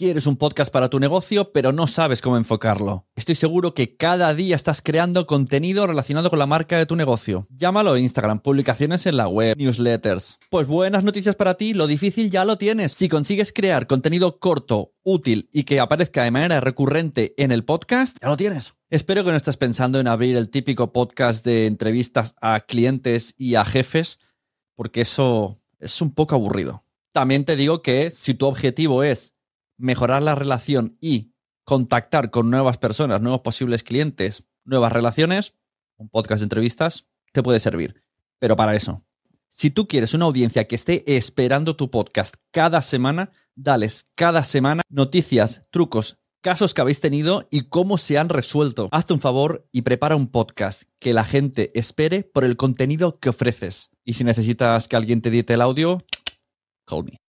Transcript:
Quieres un podcast para tu negocio, pero no sabes cómo enfocarlo. Estoy seguro que cada día estás creando contenido relacionado con la marca de tu negocio. Llámalo Instagram, publicaciones en la web, newsletters. Pues buenas noticias para ti, lo difícil ya lo tienes. Si consigues crear contenido corto, útil y que aparezca de manera recurrente en el podcast, ya lo tienes. Espero que no estés pensando en abrir el típico podcast de entrevistas a clientes y a jefes, porque eso es un poco aburrido. También te digo que si tu objetivo es mejorar la relación y contactar con nuevas personas, nuevos posibles clientes, nuevas relaciones, un podcast de entrevistas te puede servir. Pero para eso, si tú quieres una audiencia que esté esperando tu podcast cada semana, dales cada semana noticias, trucos, casos que habéis tenido y cómo se han resuelto. Hazte un favor y prepara un podcast que la gente espere por el contenido que ofreces. Y si necesitas que alguien te edite el audio, call me.